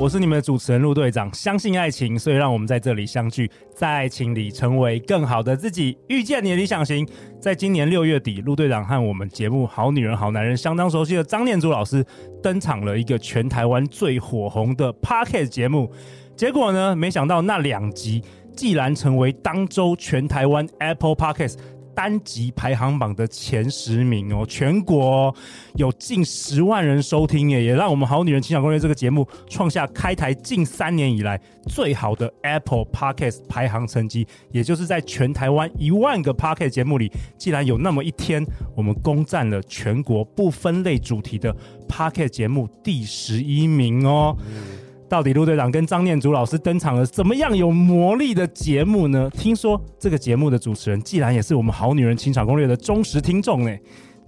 我是你们的主持人陆队长。相信爱情，所以让我们在这里相聚，在爱情里成为更好的自己，遇见你的理想型。在今年六月底，陆队长和我们节目《好女人好男人》相当熟悉的张念祖老师登场了一个全台湾最火红的 Podcast 节目。结果呢，没想到那两集既然成为当周全台湾 Apple Podcast。单集排行榜的前十名哦，全国有近十万人收听耶，也让我们好女人情感攻略这个节目创下开台近三年以来最好的 Apple Podcast 排行成绩。也就是在全台湾一万个 Podcast 节目里，竟然有那么一天，我们攻占了全国不分类主题的 Podcast 节目第十一名哦。到底陆队长跟张念祖老师登场了怎么样有魔力的节目呢？听说这个节目的主持人，既然也是我们好女人情场攻略的忠实听众呢。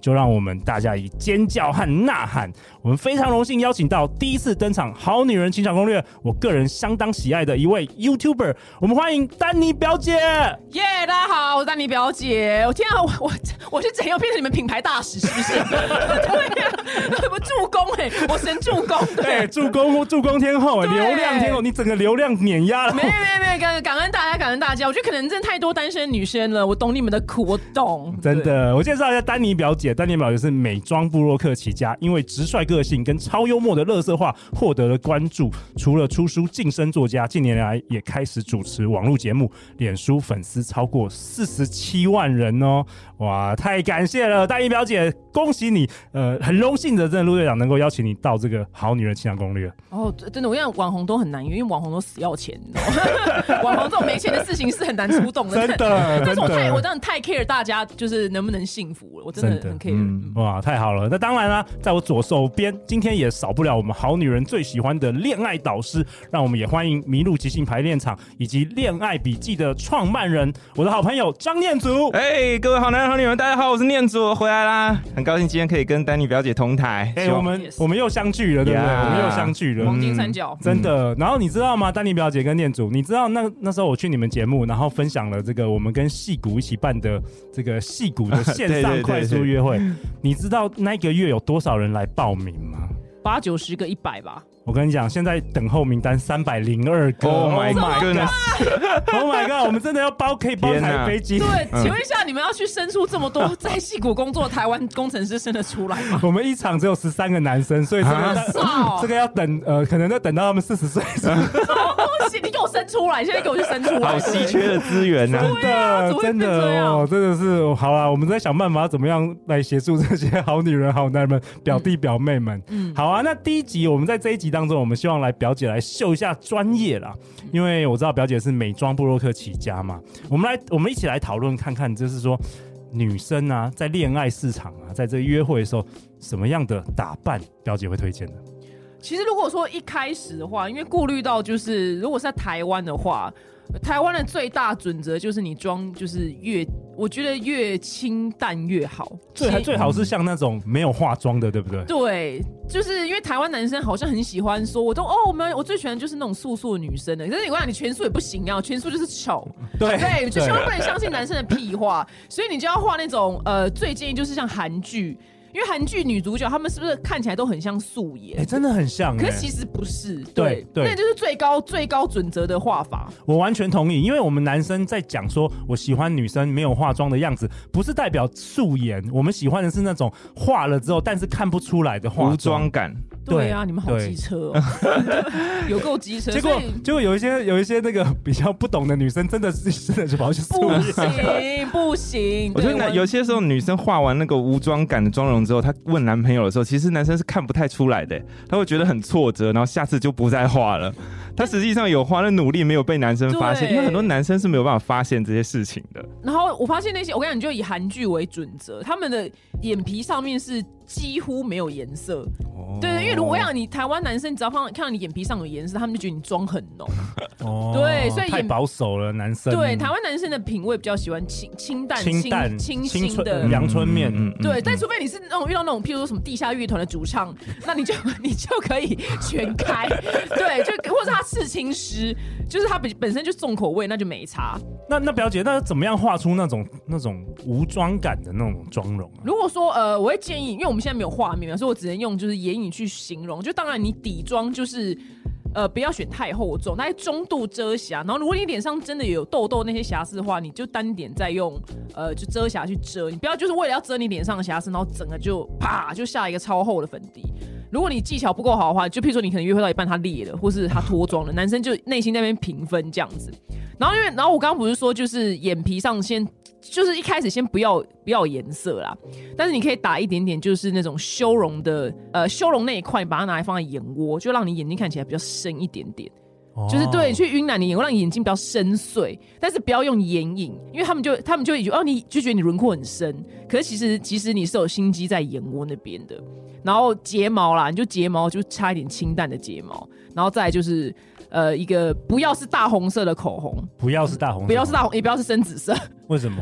就让我们大家以尖叫和呐喊，我们非常荣幸邀请到第一次登场《好女人情场攻略》，我个人相当喜爱的一位 YouTuber，我们欢迎丹妮表姐。耶，yeah, 大家好，我是丹妮表姐。我天啊，我我我是怎样变成你们品牌大使？是不是？对呀、啊，什么助攻？哎，我神助攻，对，助攻助攻天后，对流量天后，你整个流量碾压了。没没没，感感恩大家，感恩大家。我觉得可能真的太多单身女生了，我懂你们的苦，我懂。真的，我介绍一下丹妮表姐。丹妮表姐是美妆布洛克起家，因为直率个性跟超幽默的乐色话获得了关注。除了出书晋升作家，近年来也开始主持网络节目，脸书粉丝超过四十七万人哦！哇，太感谢了，丹妮表姐，恭喜你！呃，很荣幸的，真的陆队长能够邀请你到这个好女人情感攻略。哦，真的，我讲，网红都很难约，因为网红都死要钱，你知道吗？网红这种没钱的事情是很难出动的。真的，但是我太，我真的太 care 大家，就是能不能幸福了，我真的很 care。嗯、哇，太好了！那当然啦，在我左手边，今天也少不了我们好女人最喜欢的恋爱导师，让我们也欢迎迷路即兴排练场以及恋爱笔记的创办人，我的好朋友张念祖。哎，各位好男人好女人，大家好，我是念祖，我回来啦，很高兴今天可以跟丹妮表姐同台。哎，我们 Yes. 我们又相聚了，对不对？Yeah. 我们又相聚了，黄金三角，真的。然后你知道吗？丹妮表姐跟念祖，你知道那那时候我去你们节目，然后分享了这个我们跟戏骨一起办的这个戏骨的线上 快速约会，你知道那个月有多少人来报名吗？八九十个，一百吧。我跟你讲，现在等候名单三百零二个。Oh my god！Oh my god！我们真的要包可以包台飞机。对，请问一下，你们要去生出这么多在戏谷工作的台湾工程师生得出来吗？我们一场只有十三个男生，所以这个这个要等呃，可能要等到他们四十岁。恭喜你给我生出来！现在给我去生出来！好稀缺的资源呢，真的真的哦，真的是好啊！我们在想办法怎么样来协助这些好女人、好男人们、表弟表妹们。嗯，好啊。那第一集我们在这一集。当中，我们希望来表姐来秀一下专业啦，因为我知道表姐是美妆布洛克起家嘛。我们来，我们一起来讨论看看，就是说女生啊，在恋爱市场啊，在这约会的时候，什么样的打扮表姐会推荐的？其实如果说一开始的话，因为顾虑到就是如果是在台湾的话。台湾的最大准则就是你妆就是越，我觉得越清淡越好，最最好是像那种没有化妆的，对不对？对，就是因为台湾男生好像很喜欢说，我都哦，我们我最喜欢就是那种素素的女生的，可是你讲你全素也不行啊，全素就是丑，对对，就千万不能相信男生的屁话，所以你就要画那种呃，最建议就是像韩剧。因为韩剧女主角她们是不是看起来都很像素颜？哎，真的很像。可是其实不是，对对，那就是最高最高准则的画法。我完全同意，因为我们男生在讲说我喜欢女生没有化妆的样子，不是代表素颜，我们喜欢的是那种化了之后但是看不出来的化无妆感。对啊，你们好机车哦，有够机车。结果结果有一些有一些那个比较不懂的女生，真的是 真的就跑去。不行 不行，我觉得有些时候女生化完那个无妆感的妆容。之后，她问男朋友的时候，其实男生是看不太出来的，他会觉得很挫折，然后下次就不再化了。他实际上有花了努力，没有被男生发现，因为很多男生是没有办法发现这些事情的。然后我发现那些，我跟你讲，就以韩剧为准则，他们的眼皮上面是几乎没有颜色。哦对对，因为如果要你台湾男生，只要看到看到你眼皮上有颜色，他们就觉得你妆很浓。哦，对所以太保守了，男生对，台湾男生的品味比较喜欢清清淡、清淡清清新的纯。阳春面嗯对，但除非你是那种遇到那种，譬如说什么地下乐团的主唱，那你就 你就可以全开，对，就或者是他刺青师，就是它本本身就重口味，那就没差。那那表姐，那怎么样画出那种那种无妆感的那种妆容啊？如果说呃，我会建议，因为我们现在没有画面嘛，所以我只能用就是眼影去形容。就当然你底妆就是呃不要选太厚重，大概中度遮瑕。然后如果你脸上真的有痘痘那些瑕疵的话，你就单点再用呃就遮瑕去遮，你不要就是为了要遮你脸上的瑕疵，然后整个就啪就下一个超厚的粉底。如果你技巧不够好的话，就譬如说你可能约会到一半他裂了，或是他脱妆了，男生就内心那边评分这样子。然后因为然后我刚刚不是说就是眼皮上先就是一开始先不要不要颜色啦，但是你可以打一点点就是那种修容的呃修容那一块，把它拿来放在眼窝，就让你眼睛看起来比较深一点点。就是对，去晕染你眼窝，让你眼睛比较深邃，但是不要用眼影，因为他们就他们就以为哦，你就觉得你轮廓很深，可是其实其实你是有心机在眼窝那边的。然后睫毛啦，你就睫毛就擦一点清淡的睫毛，然后再就是呃一个不要是大红色的口红，不要是大红色，不要是大红，也不要是深紫色。为什么？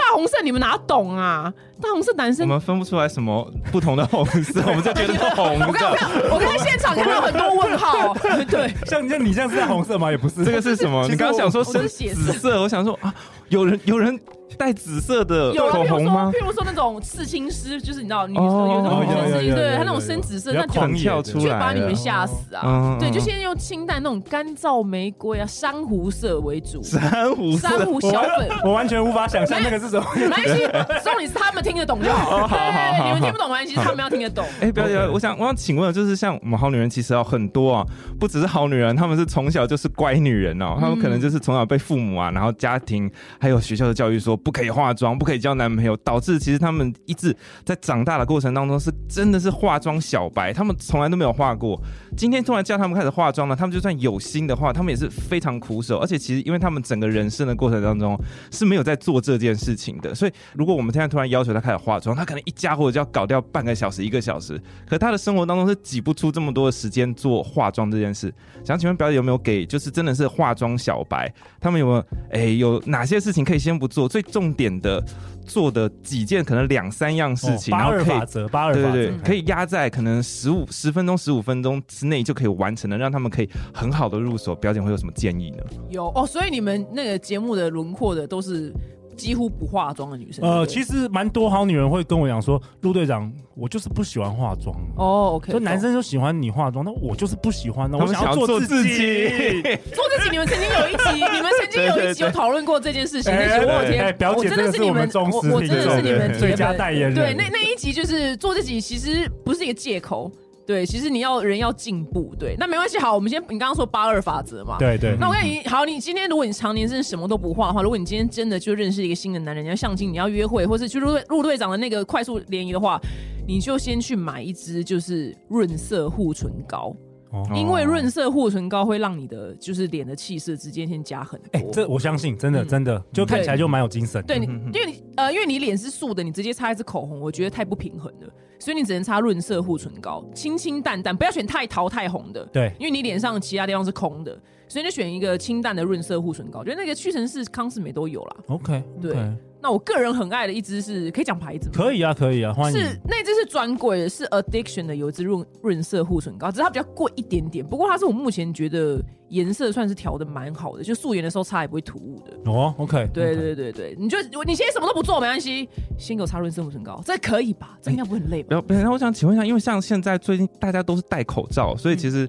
大红色你们哪懂啊？大红色男我生，们分不出来什么不同的红色，我们就觉得是红我刚的。刚我刚才现场看到很多问号，对。像像你这样是红色吗？也不是，这个是什么？其实你刚刚想说我深是血紫色，我想说啊，有人有人带紫色的有啊，口譬如说，红吗？譬如说那种刺青师，就是你知道女生哦有那种有有有女生刺青，对，他那种深紫色，那就狂跳出来就把你们吓死啊！嗯对，就现在用清淡那种干燥玫瑰啊、珊瑚色为主，珊瑚珊瑚小粉。我完全无法想象那个是什么。没关系，重点是他们听得懂就好。哦 好好你们听不懂没关系，他们要听得懂。哎，表姐，我想我想请问，就是像我们好女人，其实有很多啊，不只是好女人，她们是从小就是乖女人哦，她们可能就是从小被父母啊，然后家庭还有学校的教育说不可以化妆，不可以交男朋友，导致其实他们一直在长大的过程当中是真的是化妆小白，他们从来都没有化过。今天突然叫他们开始化妆了，他们就算有心的话，他们也是非常苦手，而且其实因为他们整个人生的过程当中是没有在做这件事情的，所以如果我们现在突然要求他开始化妆，他可能一家伙就要搞掉半个小时、一个小时，可他的生活当中是挤不出这么多的时间做化妆这件事。想请问表姐有没有给就是真的是化妆小白，他们有没有哎有哪些事情可以先不做，最重点的做的几件可能两三样事情，然后可以二法则，八二法则，对对对，可以压在可能十五十分钟、十五分钟之内就可以完成的，让他们可以很好的入手。表姐会有什么建议呢？有哦，所以你们那个节目的轮廓的都是几乎不化妆的女生。呃，其实蛮多好女人会跟我讲说，陆队长，我就是不喜欢化妆。哦，OK，所以男生就喜欢你化妆，那我就是不喜欢，那我们想要做自做自己己。做自己，你们曾经有一集，你们曾经有一集有讨论过这件事情。哎那集我天，我表姐真的是我真的是你们，我我真的是你们最佳代言人。对，那那一集就是做自己，其实不是一个借口。对，其实你要人要进步。对，那没关系。好，我们先，你刚刚说八二法则嘛。对对，那我跟你好，你今天如果你常年真的什么都不画的话，如果你今天真的就认识一个新的男人，你要相亲，你要约会，或是去入队入队长的那个快速联谊的话，你就先去买一支就是润色护唇膏。哦因为润色护唇膏会让你的就是脸的气色直接先加很多。哎，这我相信，真的嗯真的，就看起来就蛮有精神。对你，因为你呃，因为你脸是素的，你直接擦一支口红，我觉得太不平衡了，所以你只能擦润色护唇膏，清清淡淡，不要选太桃太红的。对，因为你脸上其他地方是空的，所以你就选一个清淡的润色护唇膏。我觉得那个屈臣氏、康士美都有啦。OK，对那我个人很爱的一支是，可以讲牌子吗？可以啊，可以啊，欢迎。是那支是专柜的，是 Addiction 的，有一支润润色护唇膏，只是它比较贵一点点。不过它是我目前觉得颜色算是调的蛮好的，就素颜的时候擦也不会突兀的。哦，OK，对对对对，你就你先什么都不做没关系，先给我擦润色护唇膏，这可以吧？这应该不会很累吧？然后，然后我想请问一下，因为像现在最近大家都是戴口罩，所以其实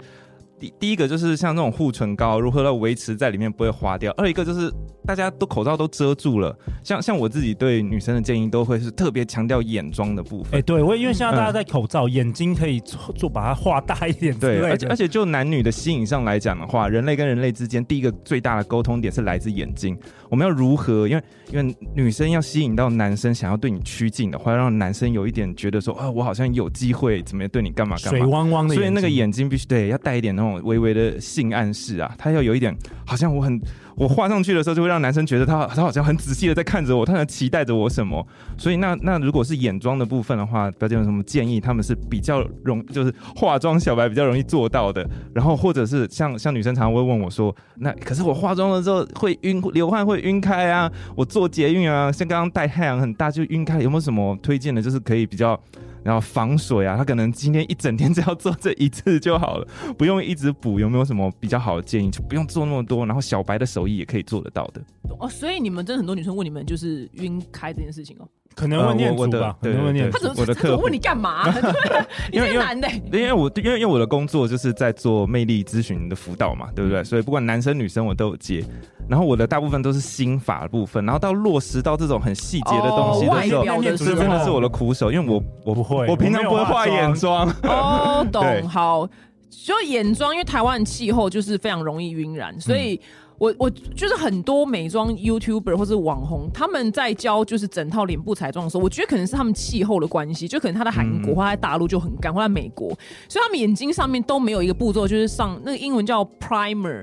第第一个就是像这种护唇膏如何要维持在里面不会花掉，二一个就是大家都口罩都遮住了，像像我自己对女生的建议都会是特别强调眼妆的部分。哎，对我因为现在大家戴口罩，眼睛可以做做把它画大一点之类对，而且而且就男女的吸引上来讲的话，人类跟人类之间第一个最大的沟通点是来自眼睛。我们要如何？因为因为女生要吸引到男生想要对你趋近的话，让男生有一点觉得说啊，我好像有机会怎么样对你干嘛干嘛。水汪汪的，所以那个眼睛必须对要带一点那种微微的性暗示啊，他要有一点，好像我很我画上去的时候，就会让男生觉得他他好像很仔细的在看着我，他在期待着我什么。所以那那如果是眼妆的部分的话，表姐有什么建议？他们是比较容就是化妆小白比较容易做到的，然后或者是像像女生常常会问我说，那可是我化妆了之后会晕流汗会晕开啊，我坐捷运啊，像刚刚带太阳很大就晕开，有没有什么推荐的？就是可以比较。然后防水啊，他可能今天一整天只要做这一次就好了，不用一直补。有没有什么比较好的建议？就不用做那么多，然后小白的手艺也可以做得到的。哦，所以你们真的很多女生问你们就是晕开这件事情哦。可能会念祖吧，可能会念。他怎么？他怎么问你干嘛？因为男的，因为我因为因为我的工作就是在做魅力咨询的辅导嘛，对不对？所以不管男生女生我都有接。然后我的大部分都是心法的部分，然后到落实到这种很细节的东西的时候，这真的是我的苦手，因为我我不会，我平常不会画眼妆。哦，懂。好，就眼妆，因为台湾气候就是非常容易晕染，所以。我我就是很多美妆 YouTuber 或是网红，他们在教就是整套脸部彩妆的时候，我觉得可能是他们气候的关系，就可能他在韩国或在大陆就很干，或在美国，所以他们眼睛上面都没有一个步骤，就是上那个英文叫 primer，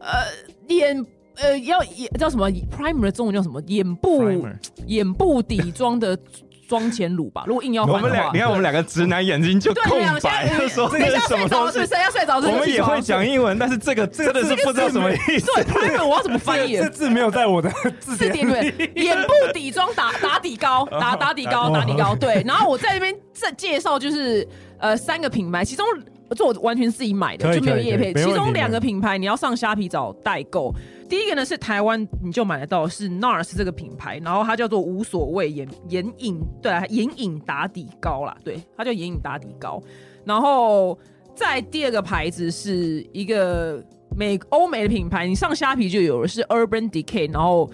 呃，眼呃要眼叫什么 primer 的中文叫什么？眼部眼部底妆的。妆前乳吧，如果硬要换的话，我们俩，你看我们两个直男眼睛就空白，就说这个是什么东西？谁要睡着？我们也会讲英文，但是这个真的是不知道什么意思。对，我要怎么翻译？这字没有在我的 字典里。眼部底妆打 打底膏，打打底膏，打底膏。对，然后我在那边再介绍，就是呃三个品牌，其中。这我完全自己买的，就没有业配。其中两个品牌你要上虾皮找代购。第一个呢是台湾你就买得到，是 NARS 这个品牌，然后它叫做无所谓眼眼影，对啊，眼影打底膏啦，对，它叫眼影打底膏。然后再第二个牌子是一个美欧美的品牌，你上虾皮就有了，是 Urban Decay，然后。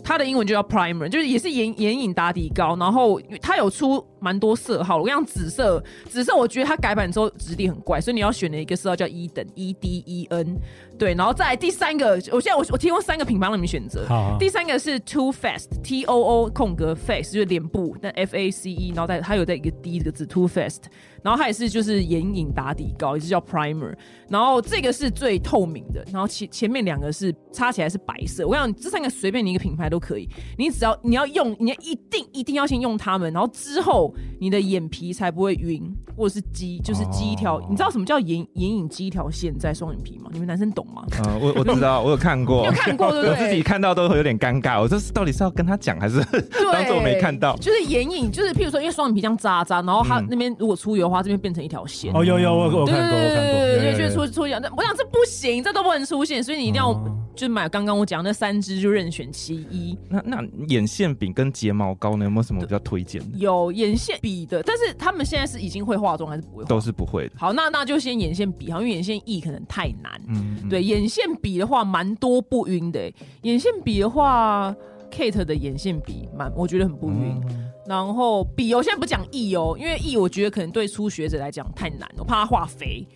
它的英文就叫 primer，就是也是眼眼影打底膏，然后它有出蛮多色号。我跟你讲，紫色，紫色我觉得它改版之后质地很怪，所以你要选的一个色号叫 E 等 E D E N。对，然后再来第三个，我现在我我提供三个品牌让你们选择。好啊。第三个是 Too Faced T O O 空格 Face，就是脸部，但 F A C E，然后再它有在一个 D 这个字 Too Faced，然后它也是就是眼影打底膏，也是叫 Primer。然后这个是最透明的，然后前前面两个是擦起来是白色。我跟你讲，这三个随便你一个品牌都可以，你只要你要用，你要一定一定要先用它们，然后之后你的眼皮才不会晕，或者是积就是积一条。Oh. 你知道什么叫眼眼影积一条线在双眼皮吗？你们男生懂吗？嗯，我我知道，我有看过，有看过，对不对？我自己看到都会有点尴尬。我这是到底是要跟他讲，还是 当做我没看到？就是眼影，就是譬如说，因为双眼皮这样扎扎，然后他那边如果出油的话，这边变成一条线。哦，有有，我我看过，我看过，对对对，就出出油。那我想这不行，这都不能出现，所以你一定要就买刚刚我讲那三支，就任选其一。那那眼线笔跟睫毛膏呢？有没有什么比较推荐的？有眼线笔的，但是他们现在是已经会化妆还是不会？都是不会的。好，那那就先眼线笔哈，因为眼线液可能太难。嗯，对。眼线笔的话，蛮多不晕的。眼线笔的话，Kate 的眼线笔蛮，我觉得很不晕。嗯、然后笔，我现在不讲液哦，因为液我觉得可能对初学者来讲太难，我怕它画肥。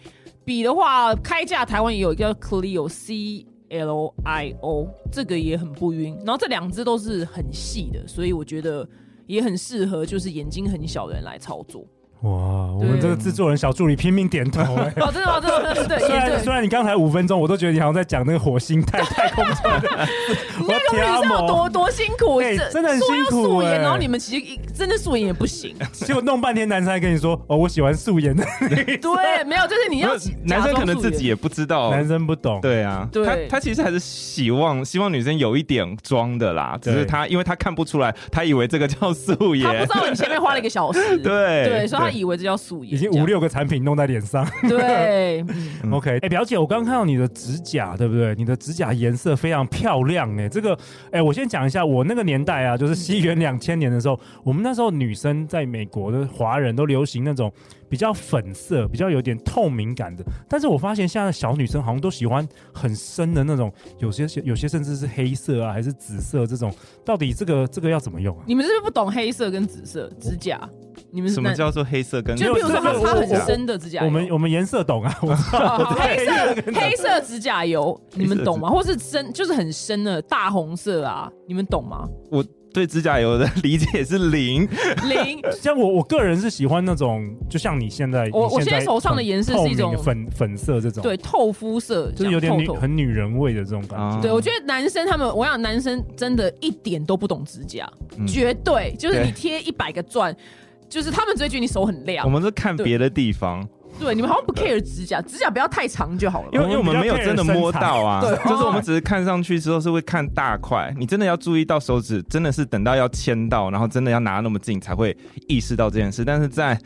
笔的话，开价台湾也有一个 Clio C L I O，这个也很不晕。然后这两支都是很细的，所以我觉得也很适合，就是眼睛很小的人来操作。哇，我们这个制作人小助理拼命点头 哎！哦，真的吗？真的，真的，对。虽然虽然你刚才五分钟，我都觉得你好像在讲那个火星太太空船。你那个女生有多多辛苦？真的很辛苦。素颜，然后你们其实真的素颜也不行。结果弄半天，男生还跟你说：“哦，我喜欢素颜的。”对，没有，就是你要男生可能自己也不知道，男生不懂。对啊，他他其实还是希望希望女生有一点装的啦，只是他因为他看不出来，他以为这个叫素颜。他不知道你前面花了一个小时。对对，所以他。以为这叫素颜，已经五六个产品弄在脸上。对，OK。哎、欸，表姐，我刚刚看到你的指甲，对不对？你的指甲颜色非常漂亮，哎，这个，哎、欸，我先讲一下，我那个年代啊，就是西元两千年的时候，我们那时候女生在美国的华人都流行那种。比较粉色，比较有点透明感的，但是我发现现在的小女生好像都喜欢很深的那种，有些 有些甚至是黑色啊，还是紫色这种，到底这个这个要怎么用啊？你们是不是不懂黑色跟紫色指甲？你们什么叫做黑色跟？就比如说它它很深的指甲油，我们我们颜色懂啊。我黑色黑色指甲油，你们懂吗？或是深就是很深的大红色啊，你们懂吗？我。对指甲油的理解是零零。像我我个人是喜欢那种，就像你现在，我我现在手上的颜色是一种粉粉色这种，对，透肤色，就是有点很女人味的这种感觉。啊对，我觉得男生他们，我想男生真的一点都不懂指甲，嗯绝对就是你贴一百个钻，就是他们只会觉得你手很亮我。们是看别的地方，对，你们好像不 care 指甲，指甲不要太长就好了。因为因为我们没有真的摸到啊，就是我们只是看上去之后是会看大块，你真的要注意到手指，真的是等到要牵到，然后真的要拿那么近才会意识到这件事，但是在。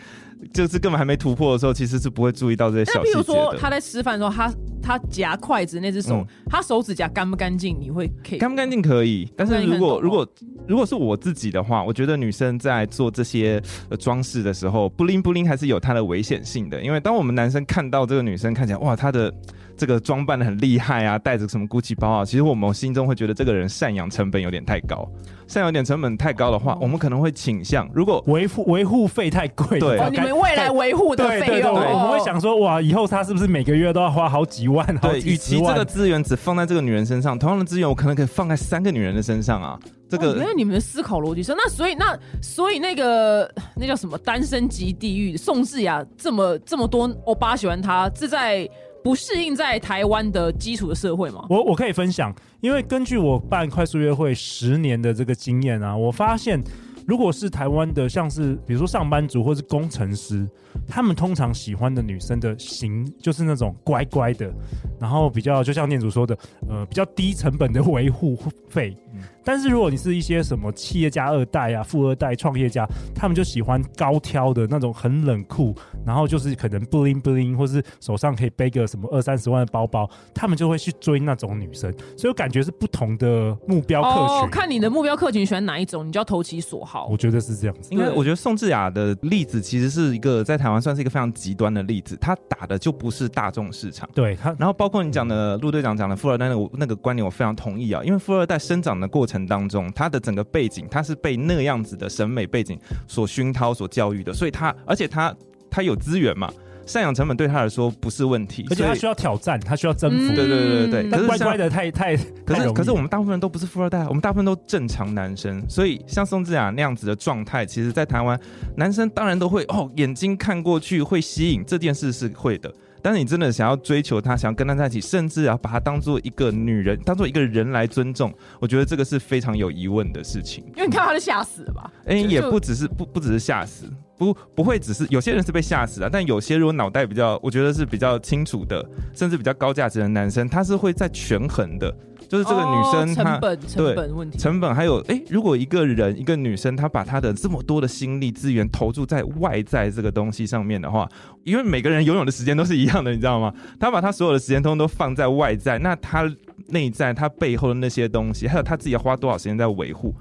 就是根本还没突破的时候，其实是不会注意到这些小细节。那比如说他在吃饭的时候，他他夹筷子那只手，嗯他手指甲干不干净？你会可以干不干净可以，但是如果如果如果是我自己的话，我觉得女生在做这些呃装饰的时候，布灵布灵还是有它的危险性的。因为当我们男生看到这个女生看起来哇，她的这个装扮的很厉害啊，带着什么 GUCCI 包啊，其实我们心中会觉得这个人赡养成本有点太高。赡养点成本太高的话，我们可能会倾向如果维护维护费太贵，对哦，你们未来维护的对对对，费用，我们哦会想说，哇，以后她是不是每个月都要花好几万？好对，与其这个资源只放在这个女人身上，同样的资源我可能可以放在三个女人的身上啊。这个哦原来你们的思考逻辑是那，所以那所以那个那叫什么单身级地狱？宋智雅这么这么多欧巴喜欢她，是在不适应在台湾的基础的社会吗？我我可以分享，因为根据我办快速约会十年的这个经验啊，我发现如果是台湾的，像是比如说上班族或是工程师，他们通常喜欢的女生的型就是那种乖乖的，然后比较就像念祖说的，呃，比较低成本的维护费。但是如果你是一些什么企业家二代啊、富二代、创业家，他们就喜欢高挑的那种很冷酷，然后就是可能 bling bling，或是手上可以背个什么二三十万的包包，他们就会去追那种女生。所以我感觉是不同的目标客群。哦，看你的目标客群喜欢哪一种，你就要投其所好。我觉得是这样子。因为我觉得宋智雅的例子其实是一个在台湾算是一个非常极端的例子，她打的就不是大众市场。对她，然后包括你讲的陆队长讲的富二代那个那个观点，我非常同意啊。因为富二代生长的过程当中，他的整个背景，他是被那样子的审美背景所熏陶、所教育的，所以他而且他他有资源嘛，赡养成本对他来说不是问题，而且他需要挑战，他需要征服。嗯对对对对对。可是乖乖的太太，可是可是我们大部分人都不是富二代，我们大部分都正常男生，所以像宋智雅那样子的状态，其实在台湾男生当然都会哦，眼睛看过去会吸引，这件事是会的。但是你真的想要追求她，想要跟她在一起，甚至要把她当做一个女人，当做一个人来尊重，我觉得这个是非常有疑问的事情。因为你看他就吓死了吧？哎、就也不只是不不只是吓死，不不会只是有些人是被吓死的，但有些如果脑袋比较，我觉得是比较清楚的，甚至比较高价值的男生，他是会在权衡的。就是这个女生她，成本成本问题，成本还有哎，如果一个人一个女生她把她的这么多的心力资源投注在外在这个东西上面的话，因为每个人拥有的时间都是一样的，你知道吗？她把她所有的时间通通都放在外在，那她内在她背后的那些东西，还有她自己要花多少时间在维护。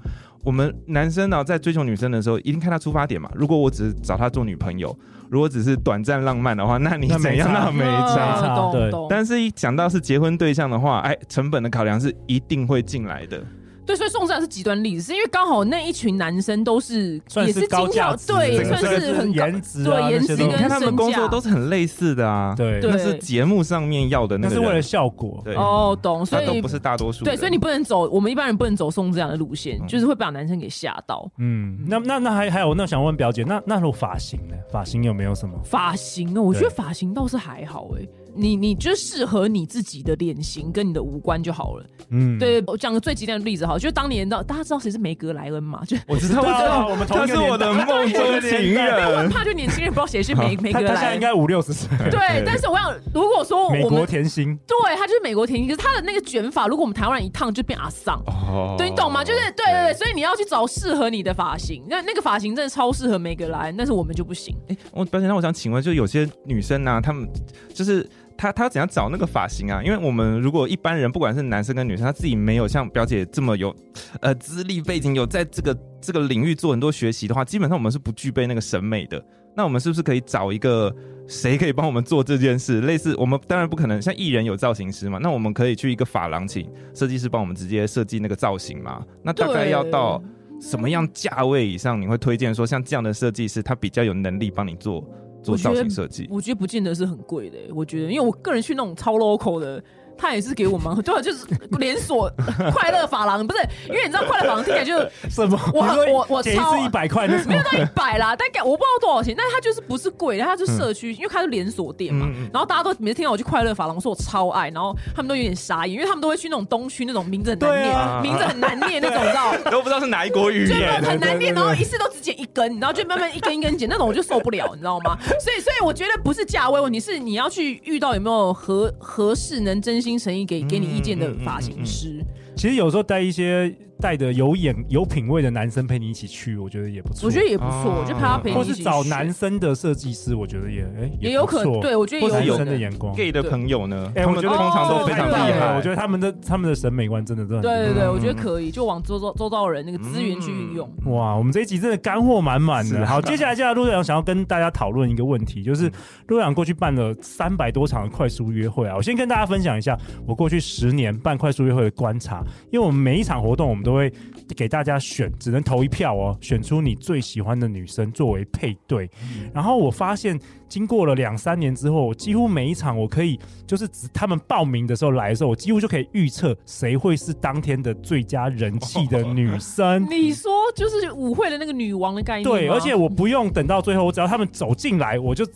我们男生呢，在追求女生的时候，一定看她出发点嘛。如果我只是找她做女朋友，如果只是短暂浪漫的话，那你怎样？那没差。差对但是，一讲到是结婚对象的话，哎，成本的考量是一定会进来的。对，所以宋智雅是极端例子，是因为刚好那一群男生都是也是高价值，对，算是很颜值，对颜值跟你看他们工作都是很类似的啊，对，那是节目上面要的那是为了效果。对，哦，懂，所以都不是大多数。对，所以你不能走，我们一般人不能走宋这样的路线，就是会把男生给吓到。嗯，那那那还还有，那想问表姐，那那如果发型呢？发型有没有什么？发型呢？我觉得发型倒是还好哎。你你就适合你自己的脸型跟你的五官就好了。嗯，对，我讲个最极端的例子好，就当年的大家知道谁是梅格莱恩嘛？就我知道，我知道，我们他是我的梦中情人。我很怕就年轻人不知道谁是梅梅格莱恩。他现在应该五六十岁。对，但是我想，如果说美国甜心，对，他就是美国甜心，可是他的那个卷发，如果我们台湾人一烫就变阿桑。哦，对，你懂吗？就是对对对，所以你要去找适合你的发型。那那个发型真的超适合梅格莱恩，但是我们就不行。哎，我表姐，那我想请问，就有些女生呢，她们就是。他他要怎样找那个发型啊？因为我们如果一般人，不管是男生跟女生，他自己没有像表姐这么有呃资历背景，有在这个这个领域做很多学习的话，基本上我们是不具备那个审美的。那我们是不是可以找一个谁可以帮我们做这件事？类似我们当然不可能像艺人有造型师嘛，那我们可以去一个发廊请设计师帮我们直接设计那个造型嘛？那大概要到什么样价位以上，你会推荐说像这样的设计师，他比较有能力帮你做？做造型设计，我觉得不见得是很贵的。我觉得，因为我个人去那种超 local 的他也是给我们，对啊，就是连锁 快乐发廊，不是，因为你知道快乐发廊听起来就 什么？我我我超一百块，没有到一百啦，大概我不知道多少钱，但是它就是不是贵，它就是社区，因为它是连锁店嘛，然后大家都每次听到我去快乐发廊，我说我超爱，然后他们都有点傻眼，因为他们都会去那种东区那种名字很难念，名字很难念那种，你知道 都不知道是哪一国语言，很难念，然后一次都只剪一根，然后就慢慢一根一根剪，那种我就受不了，你知道吗？所以所以我觉得不是价位问题，是你要去遇到有没有合合适能真心诚意给给你意见的发型师。其实有时候带一些。带着有眼有品味的男生陪你一起去，我觉得也不错。我觉得也不错，我就陪他陪你。或是找男生的设计师，我觉得也哎也有可能。对，我觉得也有男生的眼光。gay 的朋友呢？哎，我觉得通常都非常厉害。我觉得他们的他们的审美观真的都很。对对对，我觉得可以，就往周遭周遭人那个资源去运用。哇，我们这一集真的干货满满的。好，接下来接下来陆队长想要跟大家讨论一个问题，就是陆队长过去办了三百多场的快速约会啊。我先跟大家分享一下我过去十年办快速约会的观察，因为我们每一场活动我们都会给。大家选，只能投一票哦，选出你最喜欢的女生作为配对。嗯、然后我发现，经过了两三年之后，我几乎每一场我可以，就是指他们报名的时候来的时候，我几乎就可以预测谁会是当天的最佳人气的女生。你说就是舞会的那个女王的概念？对，而且我不用等到最后，我只要他们走进来，我就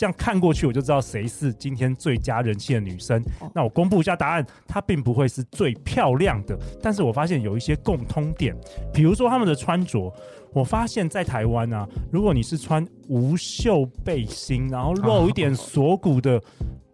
这样看过去，我就知道谁是今天最佳人气的女生。哦、那我公布一下答案，她并不会是最漂亮的，但是我发现有一些共通点。比如说她们的穿着，我发现在台湾啊，如果你是穿无袖背心，然后露一点锁骨的。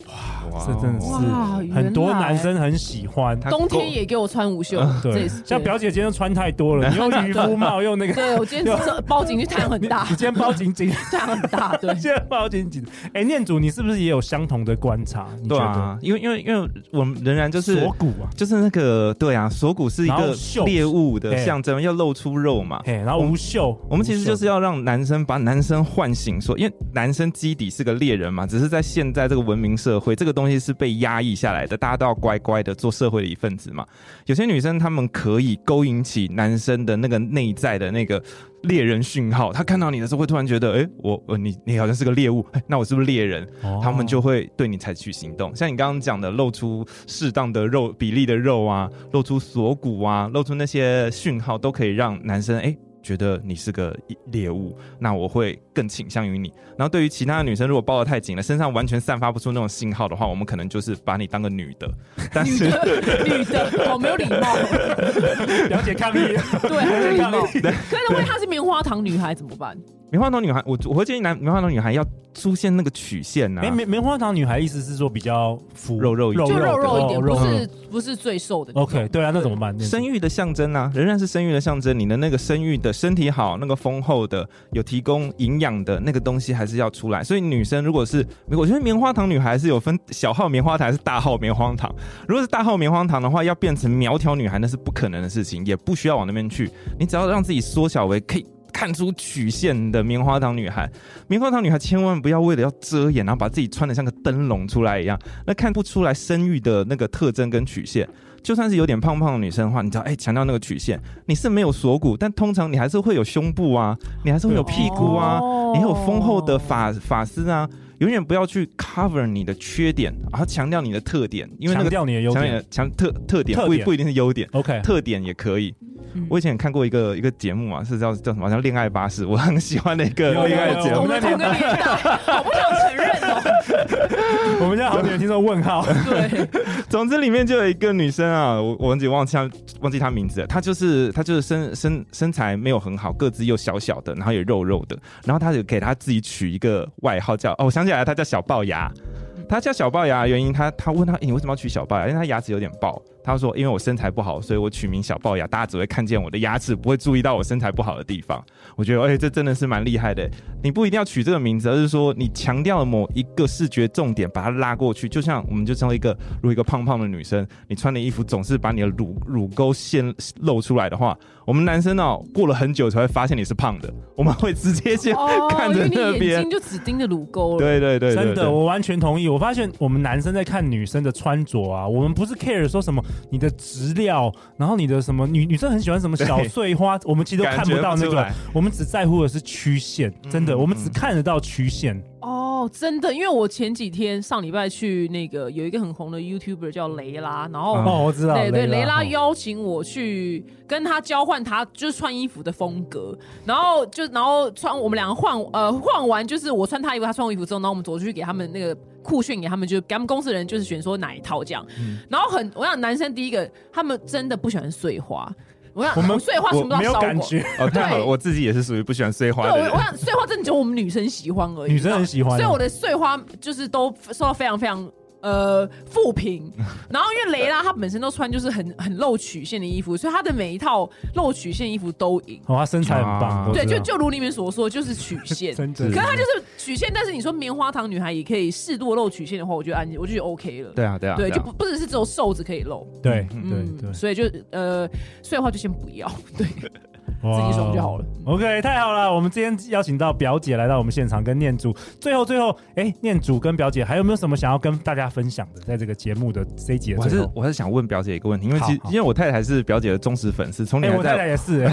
哇，这真的是很多男生很喜欢。冬天也给我穿无袖，对，像表姐今天穿太多了，你用渔夫帽，用那个。对，我今天包紧，太阳很大。你今天包紧紧，太阳很大。对，今天包紧紧。哎，念祖，你是不是也有相同的观察？对啊，因为因为因为我们仍然就是锁骨啊，就是那个对啊，锁骨是一个猎物的象征，要露出肉嘛。然后无袖，我们其实就是要让男生把男生唤醒，说，因为男生基底是个猎人嘛，只是在现在这个文明社会，这个。东西是被压抑下来的，大家都要乖乖的做社会的一份子嘛。有些女生她们可以勾引起男生的那个内在的那个猎人讯号，他看到你的时候会突然觉得，哎、欸，我呃你你好像是个猎物，欸，那我是不是猎人？哦、他们就会对你采取行动。像你刚刚讲的，露出适当的肉比例的肉啊，露出锁骨啊，露出那些讯号，都可以让男生哎。欸觉得你是个猎物，那我会更倾向于你。然后对于其他的女生，如果抱得太紧了，身上完全散发不出那种信号的话，我们可能就是把你当个女的。但是女的，女的好没有礼貌。了解抗议，对，很有礼貌。可是万一她是棉花糖女孩怎么办？棉花糖女孩，我我会建议男棉花糖女孩要出现那个曲线呐。棉棉花糖女孩意思是说比较腐肉肉就肉肉一点，不是不是最瘦的。OK，对啊，那怎么办？生育的象征啊，仍然是生育的象征。你的那个生育的身体好，那个丰厚的有提供营养的那个东西还是要出来。所以女生如果是，我觉得棉花糖女孩是有分小号棉花糖还是大号棉花糖。如果是大号棉花糖的话，要变成苗条女孩那是不可能的事情，也不需要往那边去。你只要让自己缩小为可以。看出曲线的棉花糖女孩，棉花糖女孩千万不要为了要遮掩，然后把自己穿的像个灯笼出来一样，那看不出来生育的那个特征跟曲线。就算是有点胖胖的女生的话，你知道，哎、欸，强调那个曲线，你是没有锁骨，但通常你还是会有胸部啊，你还是会有屁股啊，哦、你还有丰厚的发发丝啊，永远不要去 cover 你的缺点，然后强调你的特点，因为那个强调你的优点，强特特点不不一定是优点，OK，特点也可以。我以前看过一个一个节目嘛，是叫叫什么？叫《恋爱巴士》，我很喜欢的一个恋爱节目。我们同个年代，我不想承认哦。我们家好久没听说问号。对，总之里面就有一个女生啊，我我忘记忘记她忘记她名字了。她就是她就是身身身材没有很好，个子又小小的，然后也肉肉的。然后她就给她自己取一个外号叫哦，我想起来他，叫小龅牙。他叫小龅牙的原因，他他问他，你为什么要取小龅牙？因为他牙齿有点爆。他说：“因为我身材不好，所以我取名小龅牙，大家只会看见我的牙齿，不会注意到我身材不好的地方。我觉得，哎、欸，这真的是蛮厉害的。你不一定要取这个名字，而是说你强调了某一个视觉重点，把它拉过去。就像我们就成为一个，如果一个胖胖的女生，你穿的衣服总是把你的乳乳沟线露出来的话，我们男生哦，过了很久才会发现你是胖的。我们会直接先看着那边，哦、眼睛就只盯着乳沟了。对对对，对，真的，我完全同意。我发现我们男生在看女生的穿着啊，我们不是 care 说什么。”你的质料，然后你的什么女女生很喜欢什么小碎花，我们其实都看不到那个，我们只在乎的是曲线，真的，我们只看得到曲线。哦，哦，真的，因为我前几天上礼拜去那个有一个很红的 YouTuber 叫雷拉，然后哦，我知道，对对，雷拉哦邀请我去跟他交换，他就是穿衣服的风格，然后就然后穿我们两个换呃换完，就是我穿他衣服，他穿我衣服之后，然后我们走出去给他们那个酷炫给他们，就给他们公司的人就是选说哪一套这样，嗯。然后很我想男生第一个他们真的不喜欢碎花，我想我们碎花什么都没有要烧过。感觉，哦，太好了，对我自己也是属于不喜欢碎花，的人我我。想碎花真的只有我们女生喜欢而已，女生很喜欢所以我的碎花就是都受到非常非常呃负评。然后因为雷拉她本身都穿就是很很露曲线的衣服，所以她的每一套露曲线衣服都赢。哦，她身材很棒，对，就就如你们所说，就是曲线。真的，可是她就是曲线，但是你说棉花糖女孩也可以适度露曲线的话，我觉得安，我就觉得 OK 了。对啊，对啊，对，啊就不不只是只有瘦子可以露，对嗯对对，所以就呃所以的话就先不要，对，哇自己爽就好了。OK，太好了！我们今天邀请到表姐来到我们现场，跟念祖。最后，最后，哎，念祖跟表姐还有没有什么想要跟大家分享的？在这个节目的这一集的我还，是我还是想问表姐一个问题，因为其因为我太太是表姐的忠实粉丝，从你我太太也是。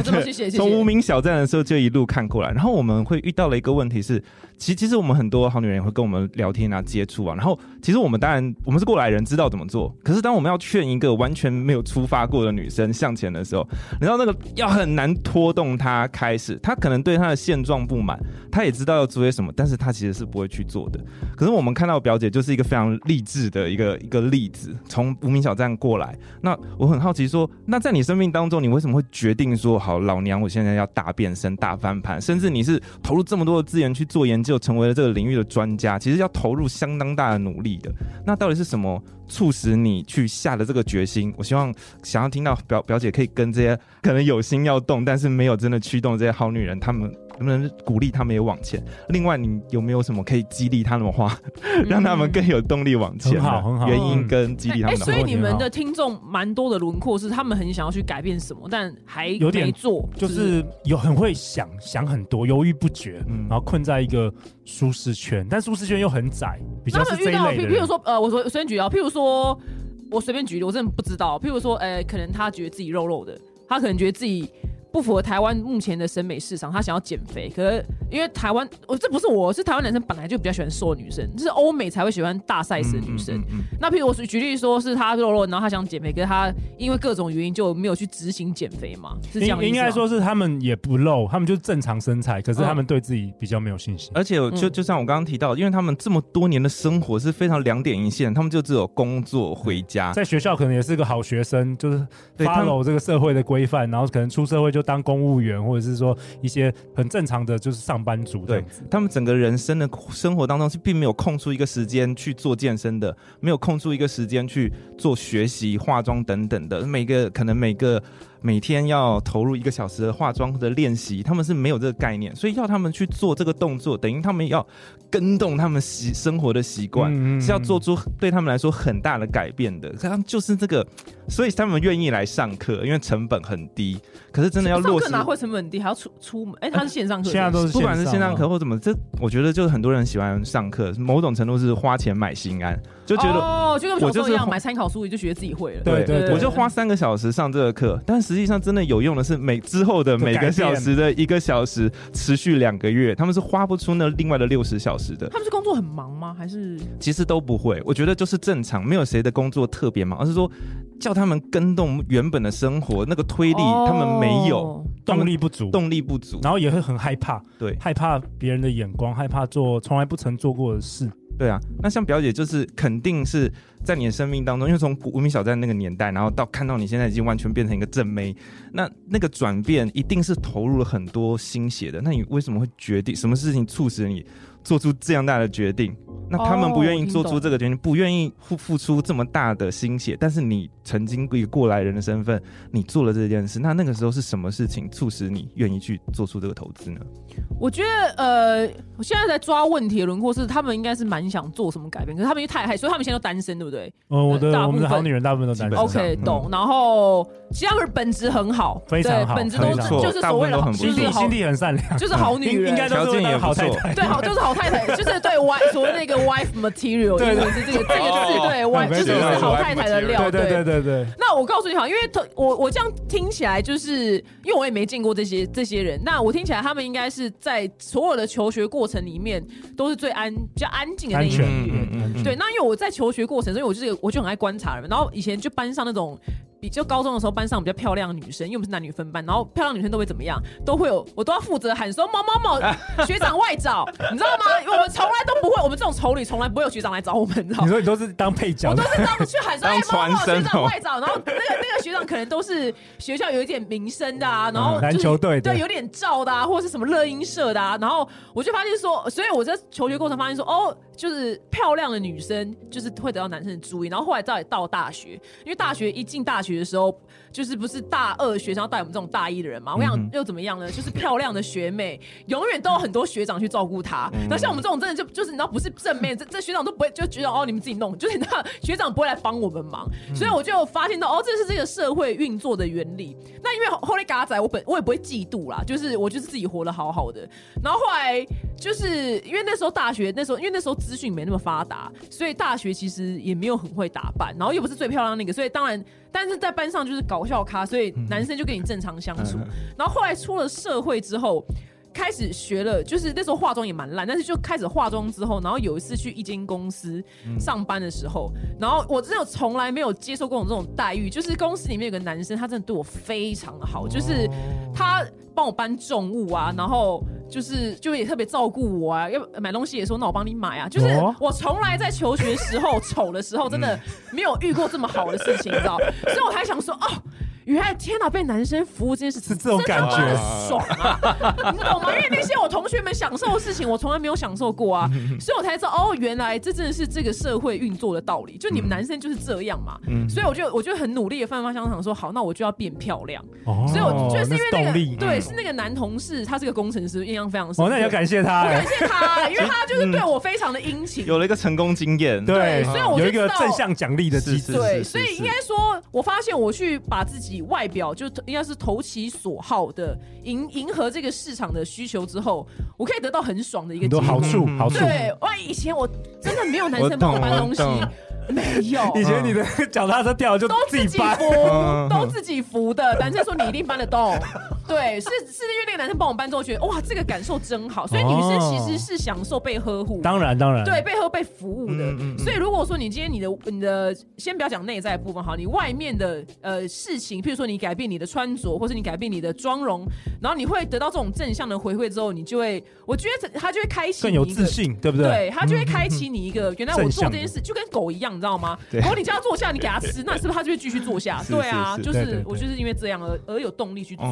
从无名小站的时候就一路看过来，然后我们会遇到了一个问题是，其实其实我们很多好女人也会跟我们聊天啊、接触啊，然后其实我们当然我们是过来人，知道怎么做，可是当我们要劝一个完全没有出发过的女生向前的时候，你知道那个要很难拖动他开始，他可能对他的现状不满，他也知道要做些什么，但是他其实是不会去做的。可是我们看到表姐就是一个非常励志的一个一个例子，从无名小站过来。那我很好奇说，那在你生命当中，你为什么会决定说，好，老娘我现在要大变身、大翻盘，甚至你是投入这么多的资源去做研究，成为了这个领域的专家，其实要投入相当大的努力的。那到底是什么促使你去下了这个决心？我希望想要听到表表姐可以跟这些可能有心要动，但是没有真的驱动这些好女人，她们能不能鼓励他们也往前？另外，你有没有什么可以激励他们的话，让他们更有动力往前好很好原因跟激励她哎、们的话。所以你们的听众蛮多的轮廓是他们很想要去改变什么，但还有点没做，就是有很会想想很多，犹豫不决，嗯然后困在一个舒适圈，但舒适圈又很窄，比较是他们遇到，这一类的。譬譬如说，呃，我说随便举例啊，譬如说，我随便举例，我真的不知道。譬如说，呃，可能他觉得自己肉肉的，他可能觉得自己不符合台湾目前的审美市场，他想要减肥。可是因为台湾，我、哦、这不是我，是台湾男生本来就比较喜欢瘦的女生，就是欧美才会喜欢大 size 的女生。嗯嗯嗯那譬如我举例说是他肉肉，然后他想减肥，可是他因为各种原因就没有去执行减肥嘛？是这样应应该说是他们也不露，他们就是正常身材，可是他们对自己比较没有信心。而且就就像我刚刚提到，因为他们这么多年的生活是非常两点一线，他们就只有工作回家，在学校可能也是个好学生，就是 follow 这个社会的规范，然后可能出社会就当公务员，或者是说一些很正常的就是上班族对。他们整个人生的生活当中是并没有空出一个时间去做健身的，没有空出一个时间去做学习、化妆等等的。每个可能每个每天要投入一个小时的化妆的练习，他们是没有这个概念，所以要他们去做这个动作，等于他们要跟动他们习生活的习惯，嗯嗯嗯是要做出对他们来说很大的改变的。他们就是这个，所以他们愿意来上课，因为成本很低。可是真的要落实上课哪会成本低，还要出出门？哎、他是线上课、现在都是不管是线上课课，或怎么，这我觉得就是很多人喜欢上课，某种程度是花钱买心安，就觉得、哦，就跟小时候一样，我就是买参考书就觉得自己会了。对对对我就花三个小时上这个课，但实际上真的有用的是每之后的每个小时的一个小时，持续两个月，他们是花不出那另外的六十小时的。他们是工作很忙吗？还是其实都不会，我觉得就是正常，没有谁的工作特别忙，而是说叫他们跟动原本的生活那个推力，哦他们没有动力不足，动力不足。然后也会很害怕，对害怕别人的眼光，害怕做从来不曾做过的事。对啊，那像表姐就是肯定是在你的生命当中，因为从无名小站那个年代，然后到看到你现在已经完全变成一个正妹，那那个转变一定是投入了很多心血的。那你为什么会决定什么事情促使你做出这样大的决定？那他们不愿意做出这个决定，不愿意付付出这么大的心血，但是你曾经以过来人的身份，你做了这件事，那那个时候是什么事情促使你愿意去做出这个投资呢？我觉得呃，我现在在抓问题的轮廓是，他们应该是蛮想做什么改变，可是他们因为太害，所以他们现在都单身，对不对呃，我的我们的好女人大部分都单身？OK，嗯懂。然后其实他们本质很好，非常好本质都就是所谓的很不就是好心地心，地很善良，就是好女人，应应该都是条件也当好不错太太。对好，就是好太太，就是对 wife 所谓那个 wife material，对英文是这个这个字，对，wife 就是好太太的料，对对对对对。那我告诉你好，因为我我这样听起来，就是因为我也没见过这些这些人，那我听起来他们应该是在所有的求学过程里面都是最安比较安静的那一群。嗯嗯嗯，对，那因为我在求学过程中，我就是我就很爱观察人，然后以前就班上那种。比就高中的时候，班上比较漂亮的女生，因为我们是男女分班，然后漂亮女生都会怎么样？都会有，我都要负责喊说某某某 学长外找，你知道吗？我们从来都不会，我们这种丑女从来不会有学长来找我们，你知道吗？你说你都是当配角，我都是当去喊说哎某某某学长外找，然后那个那个学长可能都是学校有一点名声的啊，然后篮球队对有点照的啊，或者是什么乐音社的啊，然后我就发现说，所以我在求学过程发现说，哦，就是漂亮的女生就是会得到男生的注意，然后后来到到大学，因为大学一进大学的时候。就是不是大二学生要带我们这种大一的人嘛？我想又怎么样呢？就是漂亮的学妹，永远都有很多学长去照顾她。那像我们这种真的就就是你知道不是正面，这这学长都不会就觉得哦你们自己弄，就是你知道学长不会来帮我们忙。所以我就发现到哦这是这个社会运作的原理。那因为后来嘎仔我本我也不会嫉妒啦，就是我就是自己活得好好的。然后后来就是因为那时候大学那时候因为那时候资讯没那么发达，所以大学其实也没有很会打扮，然后又不是最漂亮那个，所以当然。但是在班上就是搞笑咖，所以男生就跟你正常相处。然后后来出了社会之后，开始学了，就是那时候化妆也蛮烂，但是就开始化妆之后，然后有一次去一间公司上班的时候，然后我真的从来没有接受过这种待遇，就是公司里面有个男生，他真的对我非常的好，就是他帮我搬重物啊，然后。就是就也特别照顾我啊，要买东西也说那我帮你买啊。就是我从来在求学时候丑的时候，真的没有遇过这么好的事情，你知道？所以我还想说哦。原来天哪，被男生服务这件事是这种感觉，爽啊！你懂吗？因为那些我同学们享受的事情，我从来没有享受过啊，所以我才知道哦，原来这真的是这个社会运作的道理。就你们男生就是这样嘛，所以我就我就很努力的奋发向上，想说好，那我就要变漂亮。哦所以我觉得是因为那个对，是那个男同事，他是个工程师，印象非常深。哦，那你要感谢他，感谢他，因为他就是对我非常的殷勤，有了一个成功经验。对，所以我有一个正向奖励的机制。对，所以应该说，我发现我去把自己。外表就应该是投其所好的，迎迎合这个市场的需求之后，我可以得到很爽的一个结果。好处，好处。对，哇，以前我真的没有男生帮我搬东西。没有，以前你的脚踏车掉了就都自己扶，都自己扶的。男生说你一定搬得动，对，是是因为那个男生帮我搬之后，觉得哇，这个感受真好。所以女生其实是享受被呵护，当然当然，对，被呵被服务的。所以如果说你今天你的你的先不要讲内在部分好，你外面的呃事情，譬如说你改变你的穿着，或是你改变你的妆容，然后你会得到这种正向的回馈之后，你就会，我觉得他就会开启更有自信，对不对？对，他就会开启你一个原来我做这件事就跟狗一样。你知道吗？如果你叫他坐下，你给他吃，那是不是他就会继续坐下？对啊，就是我就是因为这样而而有动力去做。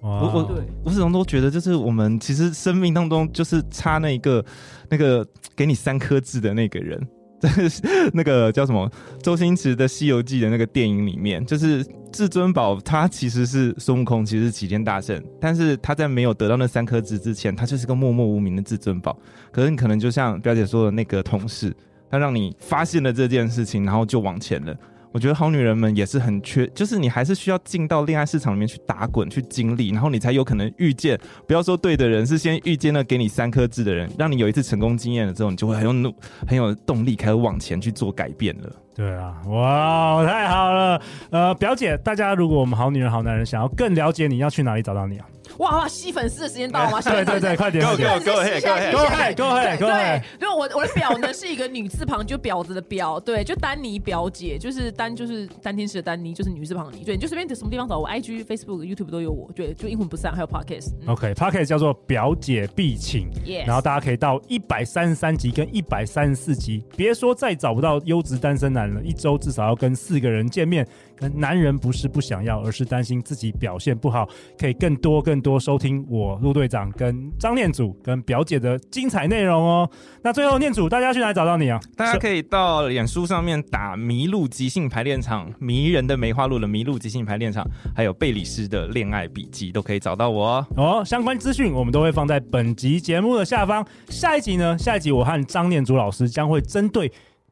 我我对我始终都觉得，就是我们其实生命当中就是差那一个那个给你三颗痣的那个人。那个叫什么？周星驰的《西游记》的那个电影里面，就是至尊宝，他其实是孙悟空，其实是齐天大圣，但是他在没有得到那三颗痣之前，他就是个默默无名的至尊宝。可是你可能就像表姐说的那个同事。他让你发现了这件事情，然后就往前了。我觉得好女人们也是很缺，就是你还是需要进到恋爱市场里面去打滚、去经历，然后你才有可能遇见。不要说对的人，是先遇见了给你三颗痣的人，让你有一次成功经验了之后，你就会很有努、很有动力，开始往前去做改变了。对啊，哇，太好了。呃，表姐，大家如果我们好女人、好男人想要更了解你，要去哪里找到你啊？哇哇！吸粉丝的时间到了吗？对对对，快点，Go Go Go Go Go Go Go！对，因为我我的表呢是一个女字旁，就婊子的婊，对，就丹尼表姐，就是丹就是丹天使的丹尼，就是女字旁的妮，对，你就随便什么地方找我，IG、Facebook、YouTube 都有我，对，就阴魂不散，还有 Podcast。OK，Podcast 叫做表姐必请，然后大家可以到一百三十三集跟一百三十四集，别说再找不到优质单身男了，一周至少要跟四个人见面。男人不是不想要，而是担心自己表现不好。可以更多更多收听我陆队长跟张念祖跟表姐的精彩内容哦。那最后念祖，大家去哪里找到你啊？大家可以到脸书上面打“迷路即兴排练场”，迷人的梅花鹿的迷路即兴排练场，还有贝里斯的恋爱笔记，都可以找到我哦。哦，相关资讯我们都会放在本集节目的下方。下一集呢？下一集我和张念祖老师将会针对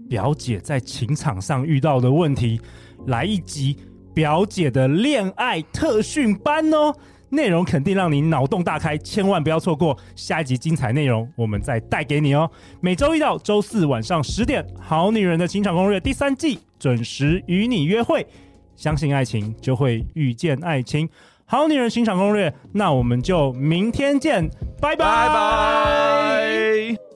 表姐在情场上遇到的问题。来一集表姐的恋爱特训班哦！内容肯定让你脑洞大开，千万不要错过下一集精彩内容，我们再带给你哦。每周一到周四晚上十点，《好女人的情场攻略》第三季准时与你约会。相信爱情，就会遇见爱情。好女人情场攻略，那我们就明天见，拜拜。拜拜。